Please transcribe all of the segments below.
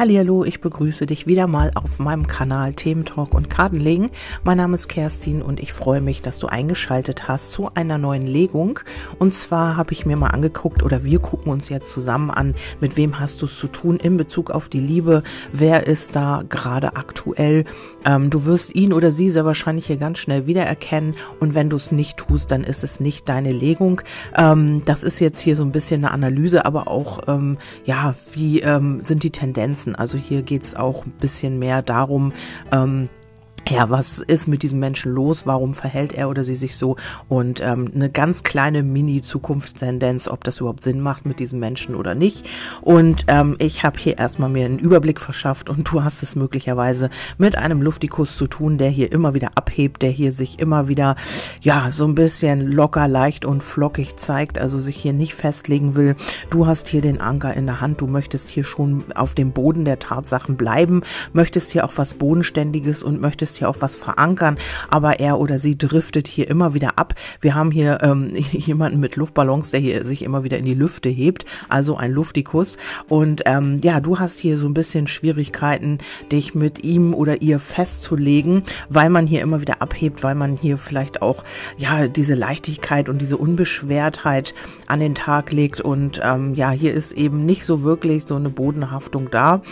Hallo, ich begrüße dich wieder mal auf meinem Kanal Themen Talk und Kartenlegen. Mein Name ist Kerstin und ich freue mich, dass du eingeschaltet hast zu einer neuen Legung. Und zwar habe ich mir mal angeguckt oder wir gucken uns jetzt zusammen an, mit wem hast du es zu tun in Bezug auf die Liebe. Wer ist da gerade aktuell? Ähm, du wirst ihn oder sie sehr wahrscheinlich hier ganz schnell wiedererkennen und wenn du es nicht tust, dann ist es nicht deine Legung. Ähm, das ist jetzt hier so ein bisschen eine Analyse, aber auch, ähm, ja, wie ähm, sind die Tendenzen? Also hier geht es auch ein bisschen mehr darum, ähm, ja, was ist mit diesem Menschen los? Warum verhält er oder sie sich so? Und ähm, eine ganz kleine Mini-Zukunftstendenz, ob das überhaupt Sinn macht mit diesem Menschen oder nicht. Und ähm, ich habe hier erstmal mir einen Überblick verschafft und du hast es möglicherweise mit einem Luftikus zu tun, der hier immer wieder abhebt, der hier sich immer wieder, ja, so ein bisschen locker, leicht und flockig zeigt, also sich hier nicht festlegen will. Du hast hier den Anker in der Hand, du möchtest hier schon auf dem Boden der Tatsachen bleiben, möchtest hier auch was Bodenständiges und möchtest hier auch was verankern, aber er oder sie driftet hier immer wieder ab. Wir haben hier ähm, jemanden mit Luftballons, der hier sich immer wieder in die Lüfte hebt, also ein Luftikus. Und ähm, ja, du hast hier so ein bisschen Schwierigkeiten, dich mit ihm oder ihr festzulegen, weil man hier immer wieder abhebt, weil man hier vielleicht auch ja diese Leichtigkeit und diese Unbeschwertheit an den Tag legt. Und ähm, ja, hier ist eben nicht so wirklich so eine Bodenhaftung da.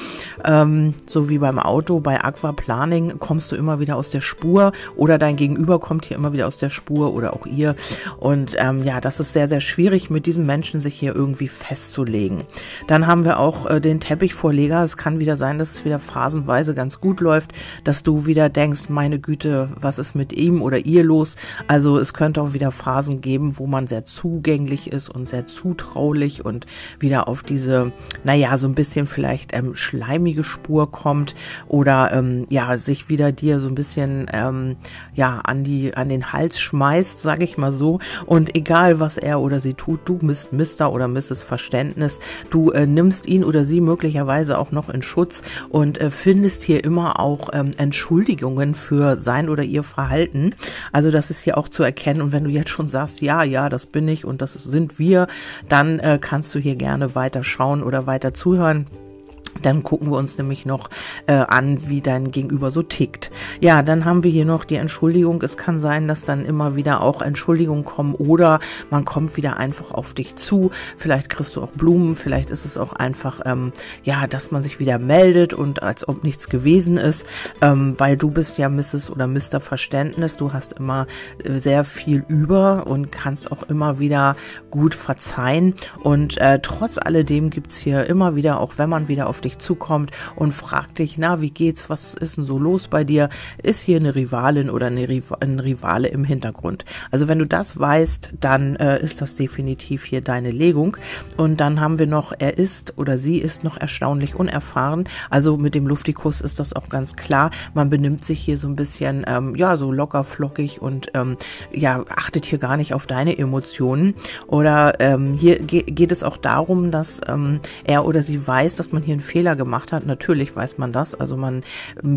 Ähm, so wie beim Auto, bei Aquaplaning kommst du immer immer wieder aus der Spur oder dein Gegenüber kommt hier immer wieder aus der Spur oder auch ihr. Und ähm, ja, das ist sehr, sehr schwierig, mit diesem Menschen sich hier irgendwie festzulegen. Dann haben wir auch äh, den Teppichvorleger. Es kann wieder sein, dass es wieder phasenweise ganz gut läuft, dass du wieder denkst, meine Güte, was ist mit ihm oder ihr los? Also es könnte auch wieder Phasen geben, wo man sehr zugänglich ist und sehr zutraulich und wieder auf diese, naja, so ein bisschen vielleicht ähm, schleimige Spur kommt oder ähm, ja, sich wieder dir so ein bisschen ähm, ja an die an den Hals schmeißt, sage ich mal so. Und egal was er oder sie tut, du bist Mister oder Mrs. Verständnis, du äh, nimmst ihn oder sie möglicherweise auch noch in Schutz und äh, findest hier immer auch ähm, Entschuldigungen für sein oder ihr Verhalten. Also das ist hier auch zu erkennen. Und wenn du jetzt schon sagst, ja, ja, das bin ich und das sind wir, dann äh, kannst du hier gerne weiter schauen oder weiter zuhören. Dann gucken wir uns nämlich noch äh, an, wie dein Gegenüber so tickt. Ja, dann haben wir hier noch die Entschuldigung. Es kann sein, dass dann immer wieder auch Entschuldigungen kommen oder man kommt wieder einfach auf dich zu. Vielleicht kriegst du auch Blumen, vielleicht ist es auch einfach, ähm, ja, dass man sich wieder meldet und als ob nichts gewesen ist, ähm, weil du bist ja Mrs. oder Mr. Verständnis. Du hast immer äh, sehr viel über und kannst auch immer wieder gut verzeihen. Und äh, trotz alledem gibt's hier immer wieder, auch wenn man wieder auf dich zukommt und fragt dich, na, wie geht's, was ist denn so los bei dir? Ist hier eine Rivalin oder eine Riv ein Rivale im Hintergrund? Also wenn du das weißt, dann äh, ist das definitiv hier deine Legung. Und dann haben wir noch, er ist oder sie ist noch erstaunlich unerfahren. Also mit dem Luftikus ist das auch ganz klar. Man benimmt sich hier so ein bisschen, ähm, ja, so locker flockig und ähm, ja, achtet hier gar nicht auf deine Emotionen. Oder ähm, hier ge geht es auch darum, dass ähm, er oder sie weiß, dass man hier einen Fehler gemacht hat. Natürlich weiß man das. Also man,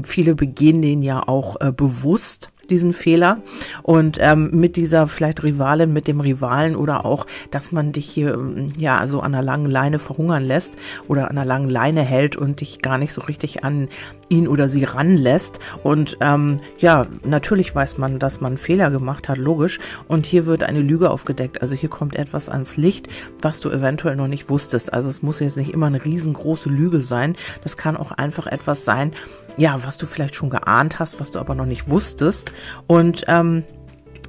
viele begehen den ja auch äh, bewusst diesen Fehler und ähm, mit dieser vielleicht Rivalin, mit dem Rivalen oder auch, dass man dich hier ähm, ja so an einer langen Leine verhungern lässt oder an einer langen Leine hält und dich gar nicht so richtig an ihn oder sie ranlässt. Und ähm, ja, natürlich weiß man, dass man Fehler gemacht hat, logisch. Und hier wird eine Lüge aufgedeckt. Also hier kommt etwas ans Licht, was du eventuell noch nicht wusstest. Also es muss jetzt nicht immer eine riesengroße Lüge sein. Das kann auch einfach etwas sein, ja, was du vielleicht schon geahnt hast, was du aber noch nicht wusstest. Und ähm,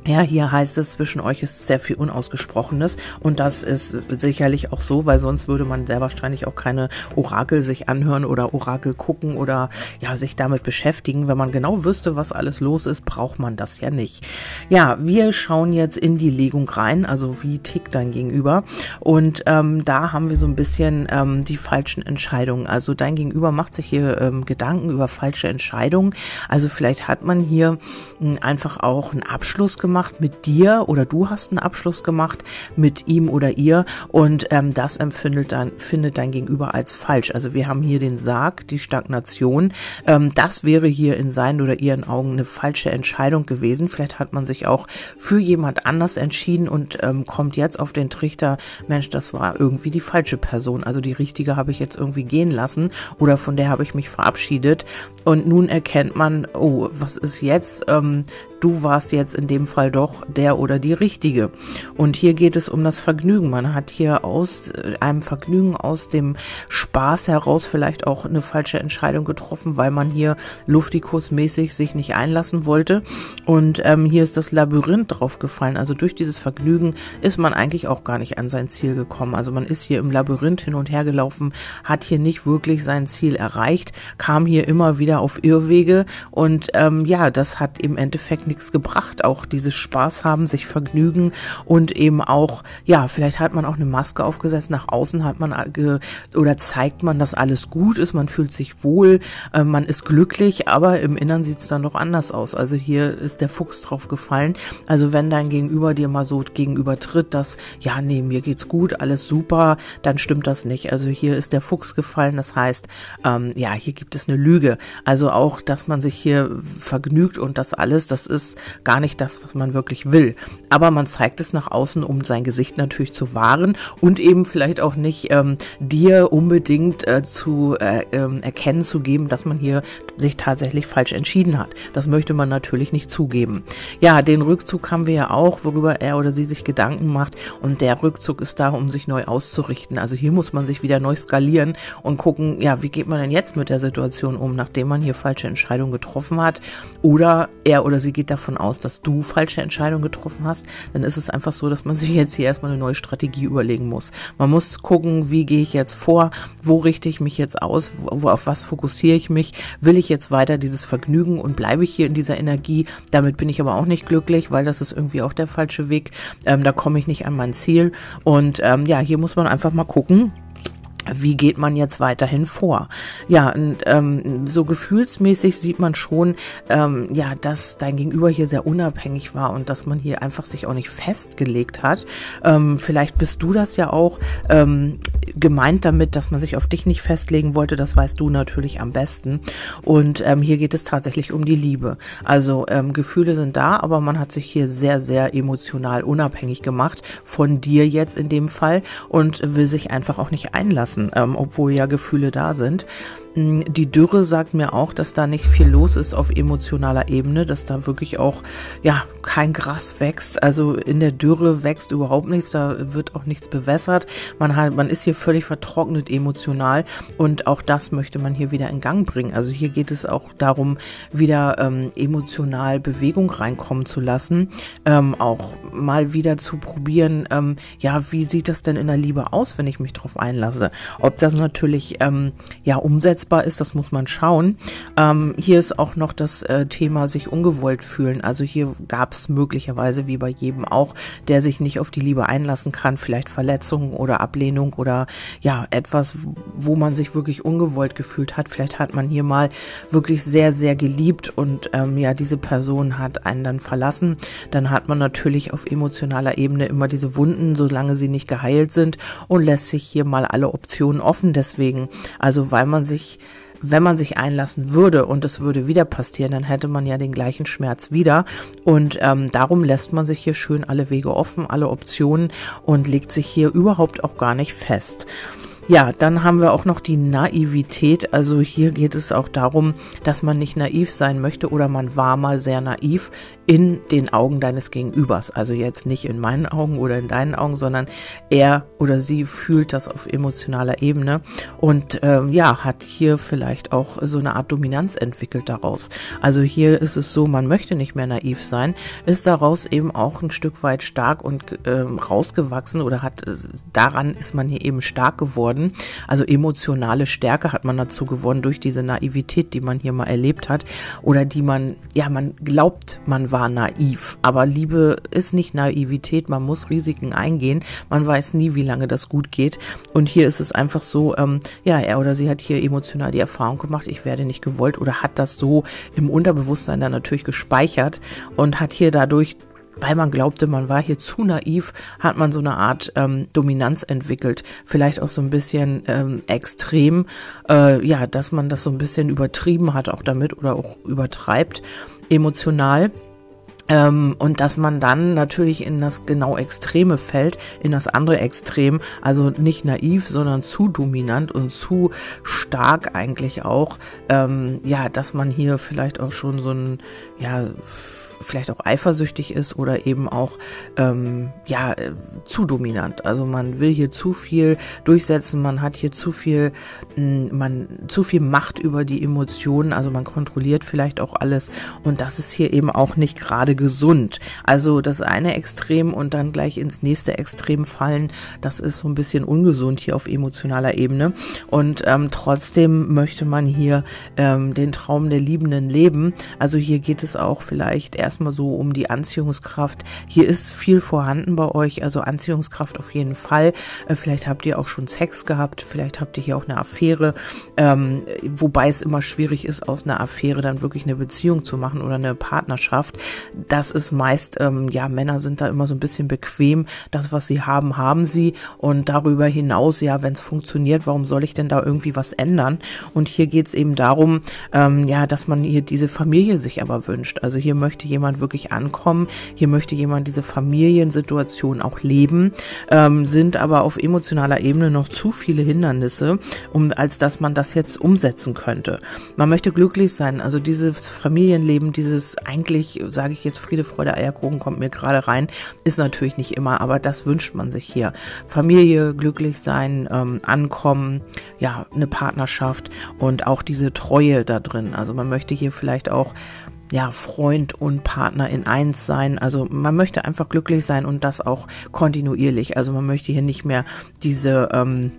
ja, hier heißt es, zwischen euch ist sehr viel Unausgesprochenes und das ist sicherlich auch so, weil sonst würde man sehr wahrscheinlich auch keine Orakel sich anhören oder Orakel gucken oder ja, sich damit beschäftigen. Wenn man genau wüsste, was alles los ist, braucht man das ja nicht. Ja, wir schauen jetzt in die Legung rein, also wie tickt dein Gegenüber und ähm, da haben wir so ein bisschen ähm, die falschen Entscheidungen. Also dein Gegenüber macht sich hier ähm, Gedanken über falsche Entscheidungen. Also vielleicht hat man hier hm, einfach auch einen Abschluss gemacht gemacht mit dir oder du hast einen Abschluss gemacht mit ihm oder ihr und ähm, das empfindet dann, findet dein Gegenüber als falsch. Also wir haben hier den Sarg, die Stagnation. Ähm, das wäre hier in seinen oder ihren Augen eine falsche Entscheidung gewesen. Vielleicht hat man sich auch für jemand anders entschieden und ähm, kommt jetzt auf den Trichter, Mensch, das war irgendwie die falsche Person. Also die richtige habe ich jetzt irgendwie gehen lassen oder von der habe ich mich verabschiedet. Und nun erkennt man, oh, was ist jetzt? Ähm, du warst jetzt in dem Fall doch der oder die Richtige. Und hier geht es um das Vergnügen. Man hat hier aus äh, einem Vergnügen, aus dem Spaß heraus vielleicht auch eine falsche Entscheidung getroffen, weil man hier Luftikus-mäßig sich nicht einlassen wollte. Und ähm, hier ist das Labyrinth drauf gefallen. Also durch dieses Vergnügen ist man eigentlich auch gar nicht an sein Ziel gekommen. Also man ist hier im Labyrinth hin und her gelaufen, hat hier nicht wirklich sein Ziel erreicht, kam hier immer wieder auf Irrwege und ähm, ja, das hat im Endeffekt nichts gebracht. Auch dieses Spaß haben, sich vergnügen und eben auch, ja, vielleicht hat man auch eine Maske aufgesetzt. Nach außen hat man oder zeigt man, dass alles gut ist. Man fühlt sich wohl, äh, man ist glücklich, aber im Innern sieht es dann doch anders aus. Also hier ist der Fuchs drauf gefallen. Also wenn dein Gegenüber dir mal so gegenüber tritt, dass, ja, nee, mir geht's gut, alles super, dann stimmt das nicht. Also hier ist der Fuchs gefallen. Das heißt, ähm, ja, hier gibt es eine Lüge. Also auch, dass man sich hier vergnügt und das alles, das ist ist gar nicht das, was man wirklich will. Aber man zeigt es nach außen, um sein Gesicht natürlich zu wahren und eben vielleicht auch nicht ähm, dir unbedingt äh, zu äh, äh, erkennen zu geben, dass man hier sich tatsächlich falsch entschieden hat. Das möchte man natürlich nicht zugeben. Ja, den Rückzug haben wir ja auch, worüber er oder sie sich Gedanken macht. Und der Rückzug ist da, um sich neu auszurichten. Also hier muss man sich wieder neu skalieren und gucken, ja, wie geht man denn jetzt mit der Situation um, nachdem man hier falsche Entscheidungen getroffen hat? Oder er oder sie geht davon aus, dass du falsche Entscheidungen getroffen hast, dann ist es einfach so, dass man sich jetzt hier erstmal eine neue Strategie überlegen muss. Man muss gucken, wie gehe ich jetzt vor, wo richte ich mich jetzt aus, wo, auf was fokussiere ich mich, will ich jetzt weiter dieses Vergnügen und bleibe ich hier in dieser Energie, damit bin ich aber auch nicht glücklich, weil das ist irgendwie auch der falsche Weg, ähm, da komme ich nicht an mein Ziel. Und ähm, ja, hier muss man einfach mal gucken, wie geht man jetzt weiterhin vor? Ja, und ähm, so gefühlsmäßig sieht man schon, ähm, ja, dass dein Gegenüber hier sehr unabhängig war und dass man hier einfach sich auch nicht festgelegt hat. Ähm, vielleicht bist du das ja auch ähm, gemeint damit, dass man sich auf dich nicht festlegen wollte. Das weißt du natürlich am besten. Und ähm, hier geht es tatsächlich um die Liebe. Also ähm, Gefühle sind da, aber man hat sich hier sehr, sehr emotional unabhängig gemacht von dir jetzt in dem Fall und will sich einfach auch nicht einlassen lassen, ähm, obwohl ja Gefühle da sind. Mm, die Dürre sagt mir auch, dass da nicht viel los ist auf emotionaler Ebene, dass da wirklich auch ja kein Gras wächst. Also in der Dürre wächst überhaupt nichts, da wird auch nichts bewässert. Man hat, man ist hier völlig vertrocknet emotional und auch das möchte man hier wieder in Gang bringen. Also hier geht es auch darum, wieder ähm, emotional Bewegung reinkommen zu lassen, ähm, auch mal wieder zu probieren. Ähm, ja, wie sieht das denn in der Liebe aus, wenn ich mich darauf einlasse? Ob das natürlich ähm, ja umsetzt umsetzbar ist, das muss man schauen. Ähm, hier ist auch noch das äh, Thema sich ungewollt fühlen. Also hier gab es möglicherweise, wie bei jedem auch, der sich nicht auf die Liebe einlassen kann, vielleicht Verletzungen oder Ablehnung oder ja, etwas, wo man sich wirklich ungewollt gefühlt hat. Vielleicht hat man hier mal wirklich sehr, sehr geliebt und ähm, ja, diese Person hat einen dann verlassen. Dann hat man natürlich auf emotionaler Ebene immer diese Wunden, solange sie nicht geheilt sind und lässt sich hier mal alle Optionen offen deswegen. Also weil man sich wenn man sich einlassen würde und es würde wieder passieren, dann hätte man ja den gleichen Schmerz wieder. Und ähm, darum lässt man sich hier schön alle Wege offen, alle Optionen und legt sich hier überhaupt auch gar nicht fest. Ja, dann haben wir auch noch die Naivität. Also hier geht es auch darum, dass man nicht naiv sein möchte oder man war mal sehr naiv in den Augen deines Gegenübers. Also jetzt nicht in meinen Augen oder in deinen Augen, sondern er oder sie fühlt das auf emotionaler Ebene und ähm, ja, hat hier vielleicht auch so eine Art Dominanz entwickelt daraus. Also hier ist es so, man möchte nicht mehr naiv sein, ist daraus eben auch ein Stück weit stark und ähm, rausgewachsen oder hat äh, daran ist man hier eben stark geworden. Also emotionale Stärke hat man dazu gewonnen durch diese Naivität, die man hier mal erlebt hat oder die man, ja, man glaubt, man war war naiv. Aber Liebe ist nicht Naivität, man muss Risiken eingehen. Man weiß nie, wie lange das gut geht. Und hier ist es einfach so, ähm, ja, er oder sie hat hier emotional die Erfahrung gemacht, ich werde nicht gewollt oder hat das so im Unterbewusstsein dann natürlich gespeichert und hat hier dadurch weil man glaubte, man war hier zu naiv, hat man so eine Art ähm, Dominanz entwickelt, vielleicht auch so ein bisschen ähm, extrem, äh, ja, dass man das so ein bisschen übertrieben hat auch damit oder auch übertreibt emotional. Ähm, und dass man dann natürlich in das genau Extreme fällt, in das andere Extrem, also nicht naiv, sondern zu dominant und zu stark eigentlich auch, ähm, ja, dass man hier vielleicht auch schon so ein, ja, vielleicht auch eifersüchtig ist oder eben auch ähm, ja äh, zu dominant. Also man will hier zu viel durchsetzen, man hat hier zu viel, mh, hm, man zu viel Macht über die Emotionen, also man kontrolliert vielleicht auch alles und das ist hier eben auch nicht gerade gesund. Also das eine Extrem und dann gleich ins nächste Extrem fallen, das ist so ein bisschen ungesund hier auf emotionaler Ebene und ähm, trotzdem möchte man hier ähm, den Traum der Liebenden leben. Also hier geht es auch vielleicht erst erstmal so um die Anziehungskraft. Hier ist viel vorhanden bei euch, also Anziehungskraft auf jeden Fall. Äh, vielleicht habt ihr auch schon Sex gehabt, vielleicht habt ihr hier auch eine Affäre, ähm, wobei es immer schwierig ist, aus einer Affäre dann wirklich eine Beziehung zu machen oder eine Partnerschaft. Das ist meist, ähm, ja, Männer sind da immer so ein bisschen bequem. Das, was sie haben, haben sie. Und darüber hinaus, ja, wenn es funktioniert, warum soll ich denn da irgendwie was ändern? Und hier geht es eben darum, ähm, ja, dass man hier diese Familie sich aber wünscht. Also hier möchte jemand jemand wirklich ankommen. Hier möchte jemand diese Familiensituation auch leben, ähm, sind aber auf emotionaler Ebene noch zu viele Hindernisse, um, als dass man das jetzt umsetzen könnte. Man möchte glücklich sein. Also dieses Familienleben, dieses eigentlich, sage ich jetzt Friede, Freude, Eierkuchen kommt mir gerade rein, ist natürlich nicht immer, aber das wünscht man sich hier. Familie, glücklich sein, ähm, ankommen, ja, eine Partnerschaft und auch diese Treue da drin. Also man möchte hier vielleicht auch ja, Freund und Partner in eins sein. Also man möchte einfach glücklich sein und das auch kontinuierlich. Also man möchte hier nicht mehr diese ähm,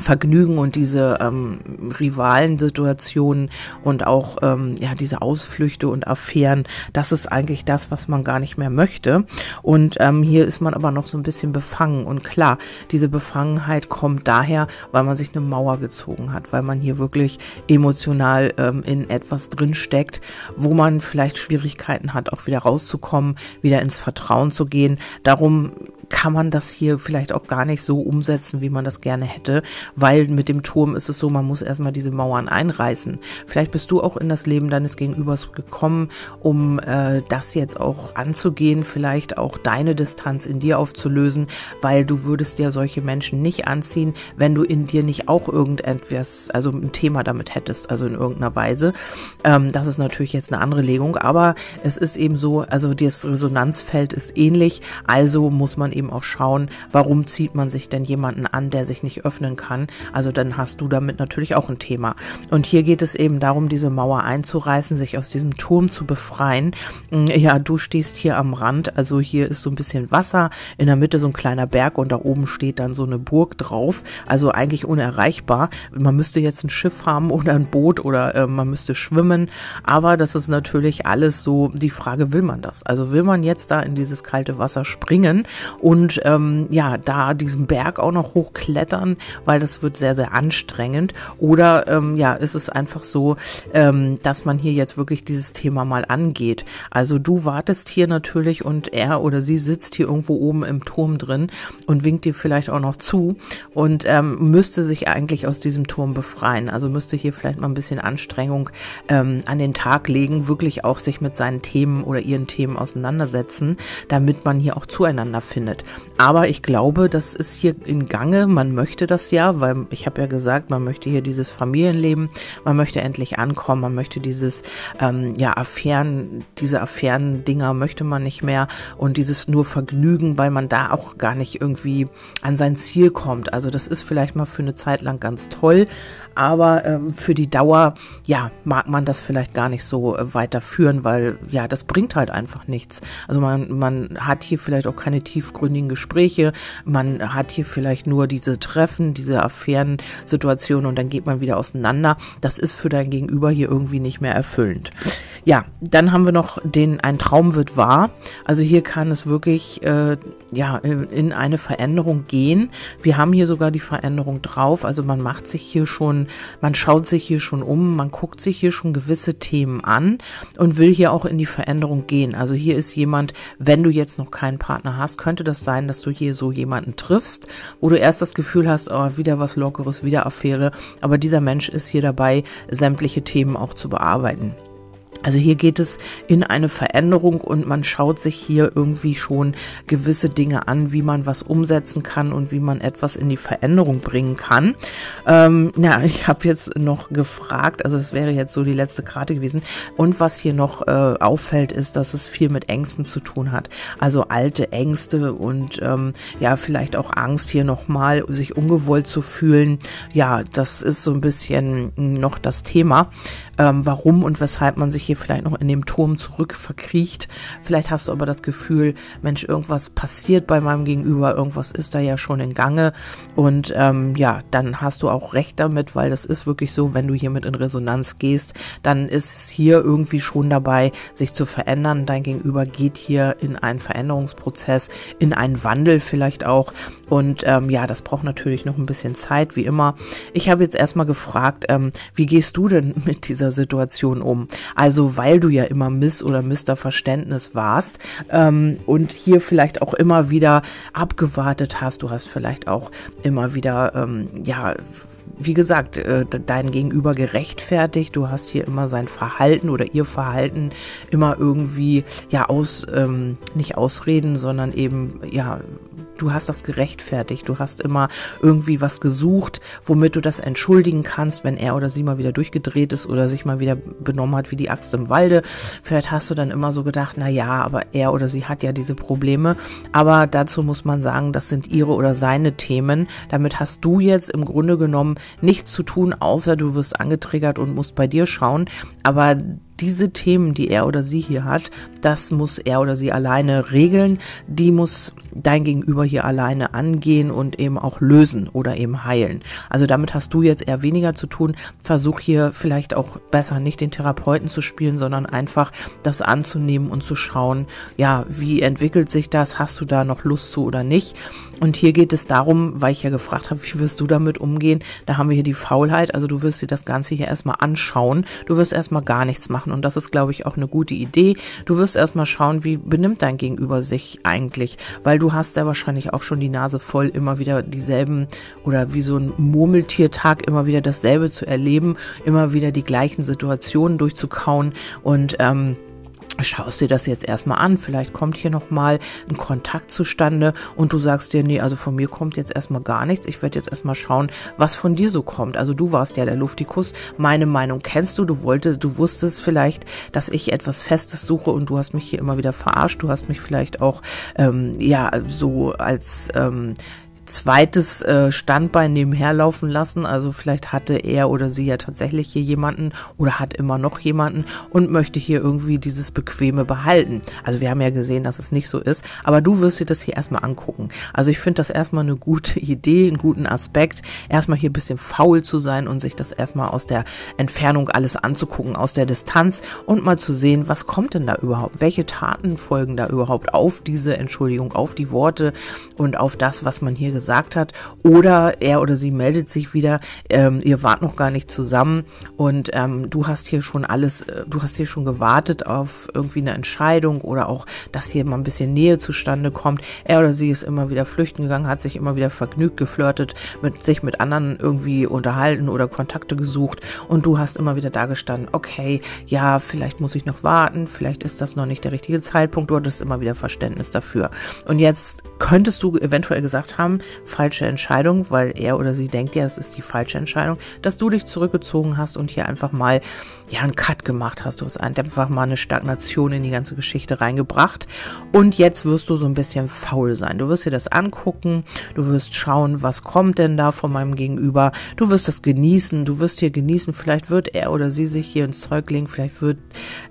Vergnügen und diese ähm, Rivalensituationen und auch ähm, ja diese Ausflüchte und Affären, das ist eigentlich das, was man gar nicht mehr möchte. Und ähm, hier ist man aber noch so ein bisschen befangen. Und klar, diese Befangenheit kommt daher, weil man sich eine Mauer gezogen hat, weil man hier wirklich emotional ähm, in etwas drin steckt, wo man vielleicht Schwierigkeiten hat, auch wieder rauszukommen, wieder ins Vertrauen zu gehen. Darum kann man das hier vielleicht auch gar nicht so umsetzen, wie man das gerne hätte, weil mit dem Turm ist es so, man muss erstmal diese Mauern einreißen. Vielleicht bist du auch in das Leben deines Gegenübers gekommen, um äh, das jetzt auch anzugehen, vielleicht auch deine Distanz in dir aufzulösen, weil du würdest dir solche Menschen nicht anziehen, wenn du in dir nicht auch irgendetwas, also ein Thema damit hättest, also in irgendeiner Weise. Ähm, das ist natürlich jetzt eine andere Legung, aber es ist eben so, also das Resonanzfeld ist ähnlich, also muss man eben auch schauen, warum zieht man sich denn jemanden an, der sich nicht öffnen kann. Also dann hast du damit natürlich auch ein Thema. Und hier geht es eben darum, diese Mauer einzureißen, sich aus diesem Turm zu befreien. Mm, ja, du stehst hier am Rand, also hier ist so ein bisschen Wasser, in der Mitte so ein kleiner Berg und da oben steht dann so eine Burg drauf. Also eigentlich unerreichbar. Man müsste jetzt ein Schiff haben oder ein Boot oder äh, man müsste schwimmen. Aber das ist natürlich alles so die Frage, will man das? Also will man jetzt da in dieses kalte Wasser springen und ähm, ja, da diesen Berg auch noch hochklettern, weil das wird sehr, sehr anstrengend. Oder ähm, ja, ist es einfach so, ähm, dass man hier jetzt wirklich dieses Thema mal angeht. Also du wartest hier natürlich und er oder sie sitzt hier irgendwo oben im Turm drin und winkt dir vielleicht auch noch zu und ähm, müsste sich eigentlich aus diesem Turm befreien. Also müsste hier vielleicht mal ein bisschen Anstrengung ähm, an den Tag legen, wirklich auch sich mit seinen Themen oder ihren Themen auseinandersetzen, damit man hier auch zueinander findet wird. Aber ich glaube, das ist hier in Gange. Man möchte das ja, weil ich habe ja gesagt, man möchte hier dieses Familienleben, man möchte endlich ankommen, man möchte dieses, ähm, ja, Affären, diese Affären-Dinger möchte man nicht mehr und dieses nur Vergnügen, weil man da auch gar nicht irgendwie an sein Ziel kommt. Also das ist vielleicht mal für eine Zeit lang ganz toll, aber ähm, für die Dauer, ja, mag man das vielleicht gar nicht so äh, weiterführen, weil ja, das bringt halt einfach nichts. Also man, man hat hier vielleicht auch keine tiefgründige tiefgründigen Gespräche. Man hat hier vielleicht nur diese Treffen, diese Affärensituationen und dann geht man wieder auseinander. Das ist für dein Gegenüber hier irgendwie nicht mehr erfüllend. Ja, dann haben wir noch den Ein Traum wird wahr. Also hier kann es wirklich äh, ja in eine Veränderung gehen. Wir haben hier sogar die Veränderung drauf. Also man macht sich hier schon, man schaut sich hier schon um, man guckt sich hier schon gewisse Themen an und will hier auch in die Veränderung gehen. Also hier ist jemand, wenn du jetzt noch keinen Partner hast, könnte das sein, dass du hier so jemanden triffst, wo du erst das Gefühl hast, oh, wieder was Lockeres, wieder Affäre. Aber dieser Mensch ist hier dabei, sämtliche Themen auch zu bearbeiten. Also hier geht es in eine Veränderung und man schaut sich hier irgendwie schon gewisse Dinge an, wie man was umsetzen kann und wie man etwas in die Veränderung bringen kann. Ähm, ja, ich habe jetzt noch gefragt, also das wäre jetzt so die letzte Karte gewesen. Und was hier noch äh, auffällt, ist, dass es viel mit Ängsten zu tun hat. Also alte Ängste und ähm, ja, vielleicht auch Angst hier nochmal, sich ungewollt zu fühlen. Ja, das ist so ein bisschen noch das Thema, ähm, warum und weshalb man sich hier vielleicht noch in dem Turm zurück verkriecht. Vielleicht hast du aber das Gefühl, Mensch, irgendwas passiert bei meinem Gegenüber, irgendwas ist da ja schon in Gange. Und ähm, ja, dann hast du auch recht damit, weil das ist wirklich so, wenn du hiermit in Resonanz gehst, dann ist es hier irgendwie schon dabei, sich zu verändern. Dein Gegenüber geht hier in einen Veränderungsprozess, in einen Wandel vielleicht auch. Und ähm, ja, das braucht natürlich noch ein bisschen Zeit, wie immer. Ich habe jetzt erstmal gefragt, ähm, wie gehst du denn mit dieser Situation um? Also also weil du ja immer Miss oder Mister Verständnis warst ähm, und hier vielleicht auch immer wieder abgewartet hast. Du hast vielleicht auch immer wieder, ähm, ja, wie gesagt, äh, dein Gegenüber gerechtfertigt. Du hast hier immer sein Verhalten oder ihr Verhalten immer irgendwie, ja, aus, ähm, nicht ausreden, sondern eben, ja, du hast das gerechtfertigt. Du hast immer irgendwie was gesucht, womit du das entschuldigen kannst, wenn er oder sie mal wieder durchgedreht ist oder sich mal wieder benommen hat wie die Axt im Walde. Vielleicht hast du dann immer so gedacht, na ja, aber er oder sie hat ja diese Probleme. Aber dazu muss man sagen, das sind ihre oder seine Themen. Damit hast du jetzt im Grunde genommen nichts zu tun, außer du wirst angetriggert und musst bei dir schauen. Aber diese Themen, die er oder sie hier hat, das muss er oder sie alleine regeln. Die muss dein Gegenüber hier alleine angehen und eben auch lösen oder eben heilen. Also damit hast du jetzt eher weniger zu tun. Versuch hier vielleicht auch besser nicht den Therapeuten zu spielen, sondern einfach das anzunehmen und zu schauen, ja, wie entwickelt sich das? Hast du da noch Lust zu oder nicht? Und hier geht es darum, weil ich ja gefragt habe, wie wirst du damit umgehen? Da haben wir hier die Faulheit. Also du wirst dir das Ganze hier erstmal anschauen. Du wirst erstmal gar nichts machen. Und das ist, glaube ich, auch eine gute Idee. Du wirst erstmal schauen, wie benimmt dein Gegenüber sich eigentlich? Weil du hast ja wahrscheinlich auch schon die Nase voll, immer wieder dieselben oder wie so ein Murmeltiertag immer wieder dasselbe zu erleben, immer wieder die gleichen Situationen durchzukauen und ähm, schaust dir das jetzt erstmal an, vielleicht kommt hier nochmal ein Kontakt zustande und du sagst dir, nee, also von mir kommt jetzt erstmal gar nichts, ich werde jetzt erstmal schauen, was von dir so kommt. Also du warst ja der Luftikus, meine Meinung kennst du, du wolltest, du wusstest vielleicht, dass ich etwas Festes suche und du hast mich hier immer wieder verarscht, du hast mich vielleicht auch, ähm, ja, so als, ähm, zweites äh, Standbein nebenher laufen lassen. Also vielleicht hatte er oder sie ja tatsächlich hier jemanden oder hat immer noch jemanden und möchte hier irgendwie dieses Bequeme behalten. Also wir haben ja gesehen, dass es nicht so ist, aber du wirst dir das hier erstmal angucken. Also ich finde das erstmal eine gute Idee, einen guten Aspekt, erstmal hier ein bisschen faul zu sein und sich das erstmal aus der Entfernung alles anzugucken, aus der Distanz und mal zu sehen, was kommt denn da überhaupt? Welche Taten folgen da überhaupt auf diese Entschuldigung, auf die Worte und auf das, was man hier gesagt hat. Oder er oder sie meldet sich wieder, ähm, ihr wart noch gar nicht zusammen und ähm, du hast hier schon alles, äh, du hast hier schon gewartet auf irgendwie eine Entscheidung oder auch, dass hier mal ein bisschen Nähe zustande kommt. Er oder sie ist immer wieder flüchten gegangen, hat sich immer wieder vergnügt geflirtet, mit sich mit anderen irgendwie unterhalten oder Kontakte gesucht und du hast immer wieder da gestanden, okay, ja, vielleicht muss ich noch warten, vielleicht ist das noch nicht der richtige Zeitpunkt, du hattest immer wieder Verständnis dafür. Und jetzt könntest du eventuell gesagt haben, falsche Entscheidung, weil er oder sie denkt ja, es ist die falsche Entscheidung, dass du dich zurückgezogen hast und hier einfach mal ja einen Cut gemacht hast. Du hast einfach mal eine Stagnation in die ganze Geschichte reingebracht und jetzt wirst du so ein bisschen faul sein. Du wirst dir das angucken, du wirst schauen, was kommt denn da von meinem Gegenüber. Du wirst das genießen, du wirst hier genießen. Vielleicht wird er oder sie sich hier ins Zeug legen, vielleicht wird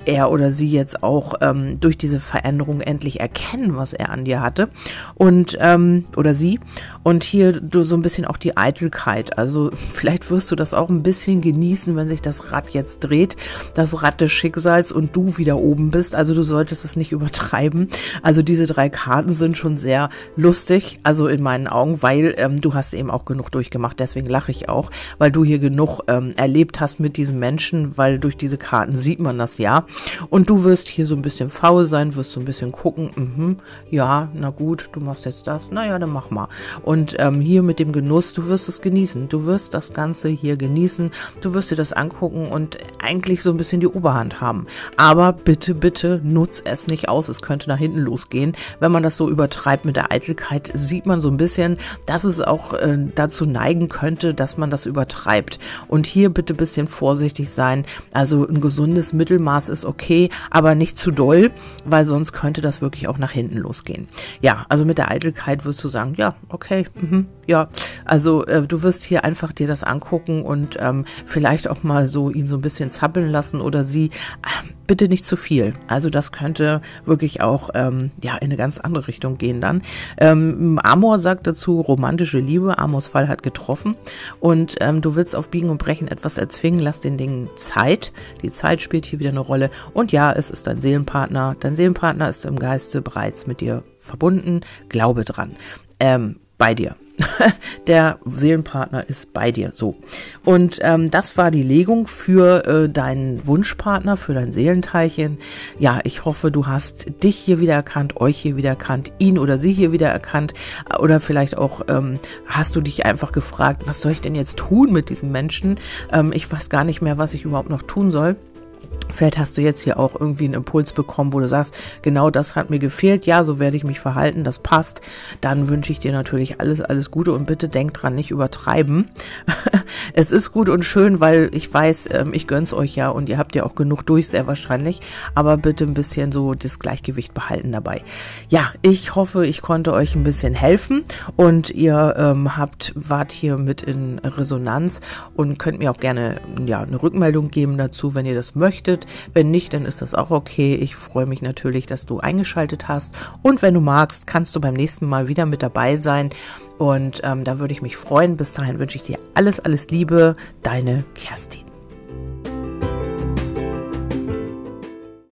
er oder sie jetzt auch ähm, durch diese Veränderung endlich erkennen, was er an dir hatte und ähm, oder sie und hier du so ein bisschen auch die Eitelkeit. Also vielleicht wirst du das auch ein bisschen genießen, wenn sich das Rad jetzt dreht, das Rad des Schicksals und du wieder oben bist. Also du solltest es nicht übertreiben. Also diese drei Karten sind schon sehr lustig, also in meinen Augen, weil ähm, du hast eben auch genug durchgemacht. Deswegen lache ich auch, weil du hier genug ähm, erlebt hast mit diesem Menschen, weil durch diese Karten sieht man das ja. Und du wirst hier so ein bisschen faul sein, wirst so ein bisschen gucken, mhm, ja, na gut, du machst jetzt das, naja, dann mach mal. Und ähm, hier mit dem Genuss, du wirst es genießen. Du wirst das Ganze hier genießen, du wirst dir das angucken und eigentlich so ein bisschen die Oberhand haben. Aber bitte, bitte nutz es nicht aus. Es könnte nach hinten losgehen. Wenn man das so übertreibt mit der Eitelkeit, sieht man so ein bisschen, dass es auch äh, dazu neigen könnte, dass man das übertreibt. Und hier bitte ein bisschen vorsichtig sein. Also ein gesundes Mittelmaß ist okay, aber nicht zu doll, weil sonst könnte das wirklich auch nach hinten losgehen. Ja, also mit der Eitelkeit wirst du sagen, ja, okay, mhm, ja, also äh, du wirst hier einfach dir das angucken und ähm, vielleicht auch mal so ihn so ein bisschen zappeln lassen oder sie. Äh, bitte nicht zu viel. Also das könnte wirklich auch ähm, ja in eine ganz andere Richtung gehen dann. Ähm, Amor sagt dazu romantische Liebe. Amors Fall hat getroffen und ähm, du willst auf Biegen und Brechen etwas erzwingen. Lass den Dingen Zeit. Die Zeit spielt hier wieder eine Rolle. Und ja, es ist dein Seelenpartner. Dein Seelenpartner ist im Geiste bereits mit dir verbunden. Glaube dran. Ähm, bei dir. der Seelenpartner ist bei dir. So. Und ähm, das war die Legung für äh, deinen Wunschpartner, für dein Seelenteilchen. Ja, ich hoffe, du hast dich hier wieder erkannt, euch hier wieder erkannt, ihn oder sie hier wieder erkannt. Oder vielleicht auch ähm, hast du dich einfach gefragt, was soll ich denn jetzt tun mit diesem Menschen? Ähm, ich weiß gar nicht mehr, was ich überhaupt noch tun soll. Vielleicht hast du jetzt hier auch irgendwie einen Impuls bekommen, wo du sagst, genau das hat mir gefehlt, ja, so werde ich mich verhalten, das passt. Dann wünsche ich dir natürlich alles, alles Gute und bitte denk dran, nicht übertreiben. es ist gut und schön, weil ich weiß, ähm, ich gönn's euch ja und ihr habt ja auch genug durch, sehr wahrscheinlich. Aber bitte ein bisschen so das Gleichgewicht behalten dabei. Ja, ich hoffe, ich konnte euch ein bisschen helfen und ihr ähm, habt, wart hier mit in Resonanz und könnt mir auch gerne ja, eine Rückmeldung geben dazu, wenn ihr das möchtet möchtet. Wenn nicht, dann ist das auch okay. Ich freue mich natürlich, dass du eingeschaltet hast. Und wenn du magst, kannst du beim nächsten Mal wieder mit dabei sein. Und ähm, da würde ich mich freuen. Bis dahin wünsche ich dir alles, alles Liebe. Deine Kerstin.